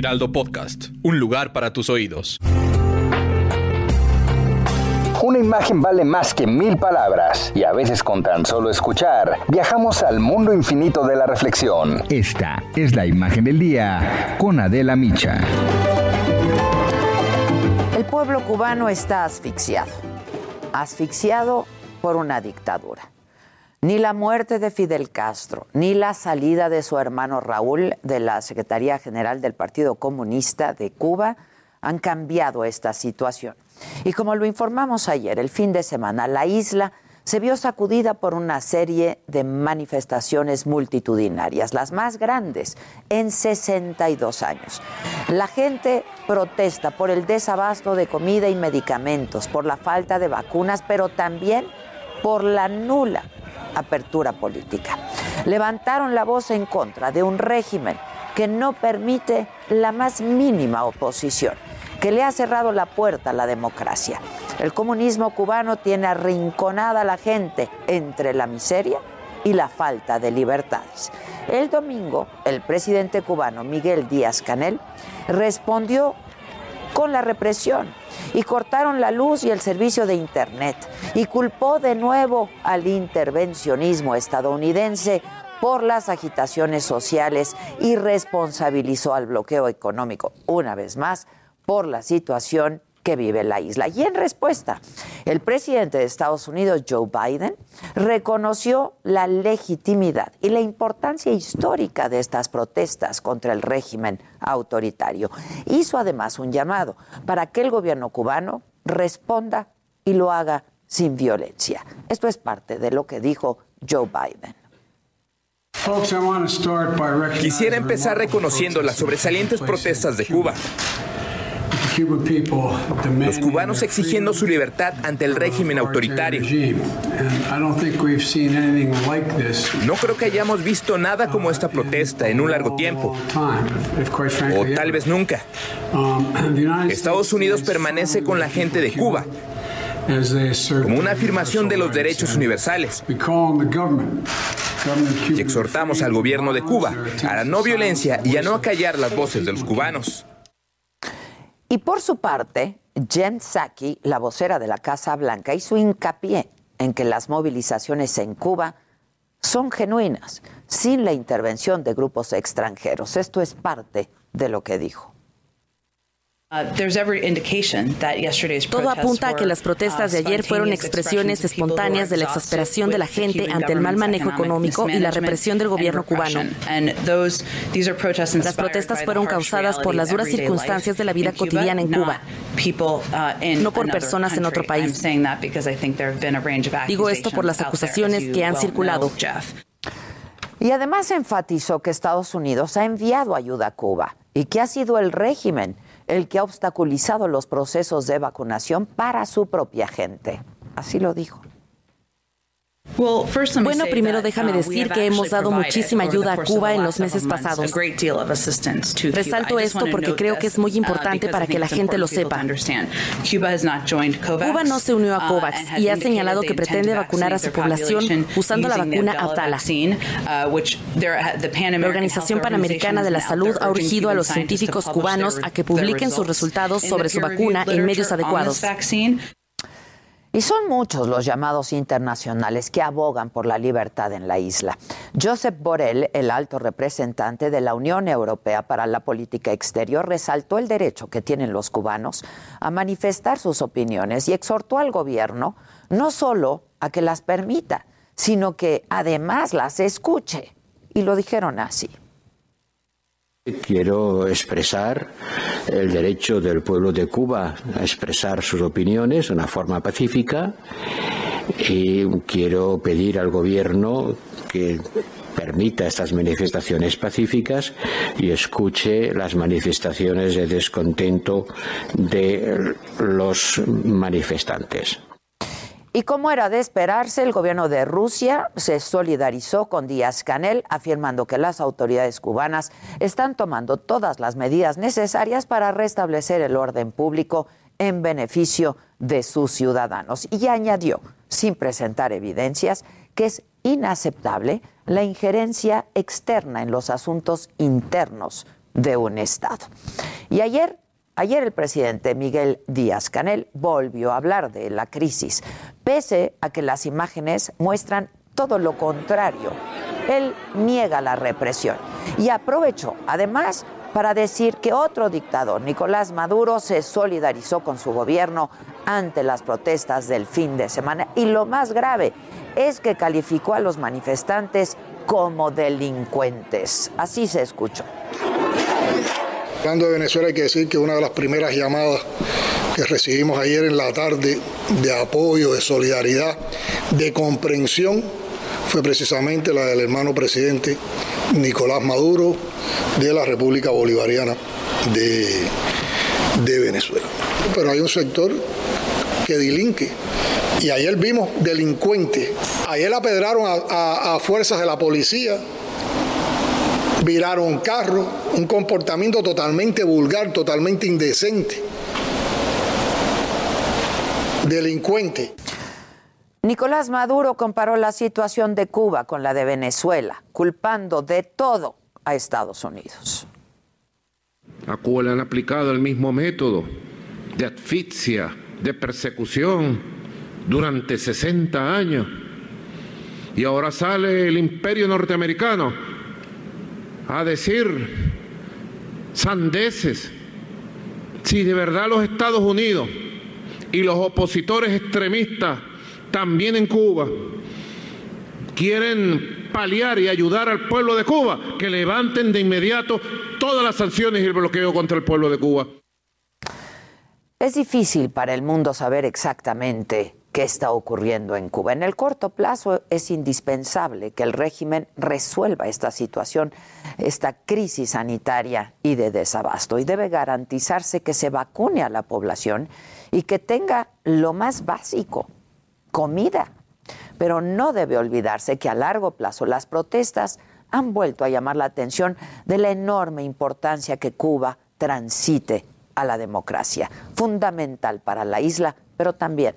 Heraldo Podcast, un lugar para tus oídos. Una imagen vale más que mil palabras y a veces con tan solo escuchar viajamos al mundo infinito de la reflexión. Esta es la imagen del día con Adela Micha. El pueblo cubano está asfixiado, asfixiado por una dictadura. Ni la muerte de Fidel Castro, ni la salida de su hermano Raúl de la Secretaría General del Partido Comunista de Cuba han cambiado esta situación. Y como lo informamos ayer, el fin de semana, la isla se vio sacudida por una serie de manifestaciones multitudinarias, las más grandes en 62 años. La gente protesta por el desabasto de comida y medicamentos, por la falta de vacunas, pero también por la nula apertura política. Levantaron la voz en contra de un régimen que no permite la más mínima oposición que le ha cerrado la puerta a la democracia. El comunismo cubano tiene arrinconada a la gente entre la miseria y la falta de libertades. El domingo, el presidente cubano Miguel Díaz Canel respondió con la represión y cortaron la luz y el servicio de Internet y culpó de nuevo al intervencionismo estadounidense por las agitaciones sociales y responsabilizó al bloqueo económico una vez más por la situación que vive la isla. Y en respuesta, el presidente de Estados Unidos, Joe Biden, reconoció la legitimidad y la importancia histórica de estas protestas contra el régimen autoritario. Hizo además un llamado para que el gobierno cubano responda y lo haga sin violencia. Esto es parte de lo que dijo Joe Biden. Quisiera empezar reconociendo las sobresalientes protestas de Cuba. Los cubanos exigiendo su libertad ante el régimen autoritario. No creo que hayamos visto nada como esta protesta en un largo tiempo. O tal vez nunca. Estados Unidos permanece con la gente de Cuba como una afirmación de los derechos universales. Y exhortamos al gobierno de Cuba a la no violencia y a no acallar las voces de los cubanos. Y por su parte, Jen Psaki, la vocera de la Casa Blanca, hizo hincapié en que las movilizaciones en Cuba son genuinas, sin la intervención de grupos extranjeros. Esto es parte de lo que dijo. Uh, Todo apunta a que las protestas de uh, ayer fueron expresiones espontáneas de la exasperación de la gente ante el mal manejo económico y la represión del gobierno cubano. Las protestas fueron causadas por las duras circunstancias de la vida cotidiana en Cuba, uh, no por personas en otro país. Digo esto por las acusaciones que han circulado. Y además enfatizó que Estados Unidos ha enviado ayuda a Cuba y que ha sido el régimen el que ha obstaculizado los procesos de vacunación para su propia gente. Así lo dijo. Bueno, primero déjame uh, decir que hemos dado muchísima ayuda a Cuba en los meses pasados. Resalto esto porque creo que es muy uh, importante para que la gente lo sepa. Cuba no se unió a uh, COVAX y ha señalado que pretende vacunar a su población usando la vacuna Atala. La Organización Panamericana de la Salud ha urgido a los científicos cubanos a que publiquen sus resultados sobre su vacuna en medios adecuados. Y son muchos los llamados internacionales que abogan por la libertad en la isla. Josep Borrell, el alto representante de la Unión Europea para la Política Exterior, resaltó el derecho que tienen los cubanos a manifestar sus opiniones y exhortó al gobierno no solo a que las permita, sino que además las escuche. Y lo dijeron así. Quiero expresar el derecho del pueblo de Cuba a expresar sus opiniones de una forma pacífica y quiero pedir al gobierno que permita estas manifestaciones pacíficas y escuche las manifestaciones de descontento de los manifestantes. Y como era de esperarse, el gobierno de Rusia se solidarizó con Díaz Canel, afirmando que las autoridades cubanas están tomando todas las medidas necesarias para restablecer el orden público en beneficio de sus ciudadanos. Y añadió, sin presentar evidencias, que es inaceptable la injerencia externa en los asuntos internos de un Estado. Y ayer Ayer el presidente Miguel Díaz Canel volvió a hablar de la crisis, pese a que las imágenes muestran todo lo contrario. Él niega la represión y aprovechó, además, para decir que otro dictador, Nicolás Maduro, se solidarizó con su gobierno ante las protestas del fin de semana. Y lo más grave es que calificó a los manifestantes como delincuentes. Así se escuchó. Hablando de Venezuela hay que decir que una de las primeras llamadas que recibimos ayer en la tarde de apoyo, de solidaridad, de comprensión, fue precisamente la del hermano presidente Nicolás Maduro de la República Bolivariana de, de Venezuela. Pero hay un sector que delinque. Y ayer vimos delincuentes. Ayer apedraron a, a fuerzas de la policía, viraron carro, un comportamiento totalmente vulgar, totalmente indecente, delincuente. Nicolás Maduro comparó la situación de Cuba con la de Venezuela, culpando de todo a Estados Unidos. A Cuba le han aplicado el mismo método de asfixia, de persecución durante 60 años. Y ahora sale el imperio norteamericano a decir sandeces. Si de verdad los Estados Unidos y los opositores extremistas también en Cuba quieren paliar y ayudar al pueblo de Cuba, que levanten de inmediato todas las sanciones y el bloqueo contra el pueblo de Cuba. Es difícil para el mundo saber exactamente qué está ocurriendo en Cuba. En el corto plazo es indispensable que el régimen resuelva esta situación, esta crisis sanitaria y de desabasto. Y debe garantizarse que se vacune a la población y que tenga lo más básico, comida. Pero no debe olvidarse que a largo plazo las protestas han vuelto a llamar la atención de la enorme importancia que Cuba transite a la democracia, fundamental para la isla, pero también